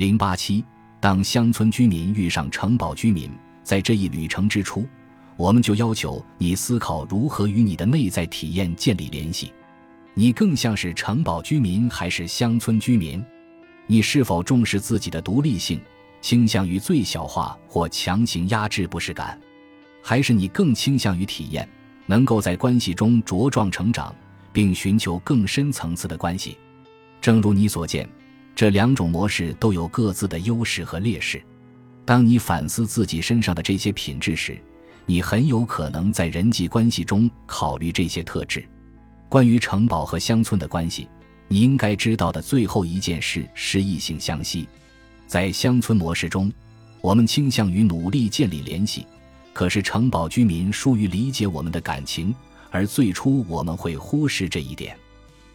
零八七，当乡村居民遇上城堡居民，在这一旅程之初，我们就要求你思考如何与你的内在体验建立联系。你更像是城堡居民还是乡村居民？你是否重视自己的独立性，倾向于最小化或强行压制不适感，还是你更倾向于体验，能够在关系中茁壮成长，并寻求更深层次的关系？正如你所见。这两种模式都有各自的优势和劣势。当你反思自己身上的这些品质时，你很有可能在人际关系中考虑这些特质。关于城堡和乡村的关系，你应该知道的最后一件事是异性相吸。在乡村模式中，我们倾向于努力建立联系，可是城堡居民疏于理解我们的感情，而最初我们会忽视这一点。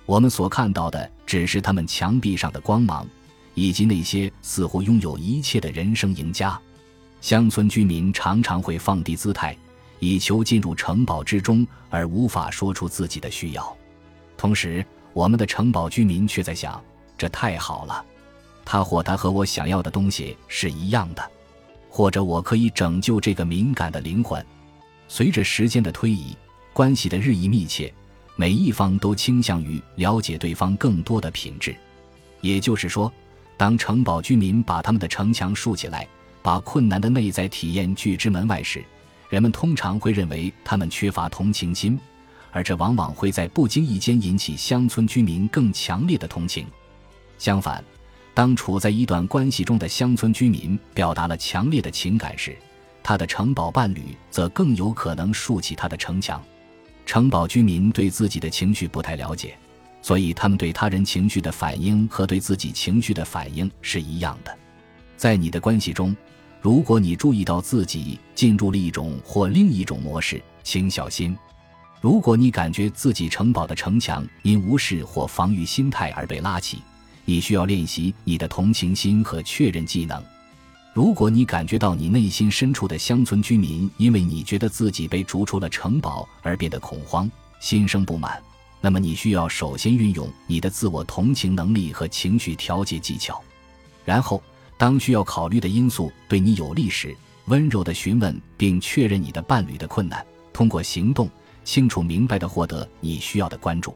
我们所看到的只是他们墙壁上的光芒，以及那些似乎拥有一切的人生赢家。乡村居民常常会放低姿态，以求进入城堡之中，而无法说出自己的需要。同时，我们的城堡居民却在想：这太好了，他或他和我想要的东西是一样的，或者我可以拯救这个敏感的灵魂。随着时间的推移，关系的日益密切。每一方都倾向于了解对方更多的品质，也就是说，当城堡居民把他们的城墙竖起来，把困难的内在体验拒之门外时，人们通常会认为他们缺乏同情心，而这往往会在不经意间引起乡村居民更强烈的同情。相反，当处在一段关系中的乡村居民表达了强烈的情感时，他的城堡伴侣则更有可能竖起他的城墙。城堡居民对自己的情绪不太了解，所以他们对他人情绪的反应和对自己情绪的反应是一样的。在你的关系中，如果你注意到自己进入了一种或另一种模式，请小心。如果你感觉自己城堡的城墙因无视或防御心态而被拉起，你需要练习你的同情心和确认技能。如果你感觉到你内心深处的乡村居民因为你觉得自己被逐出了城堡而变得恐慌、心生不满，那么你需要首先运用你的自我同情能力和情绪调节技巧，然后当需要考虑的因素对你有利时，温柔地询问并确认你的伴侣的困难，通过行动清楚明白地获得你需要的关注。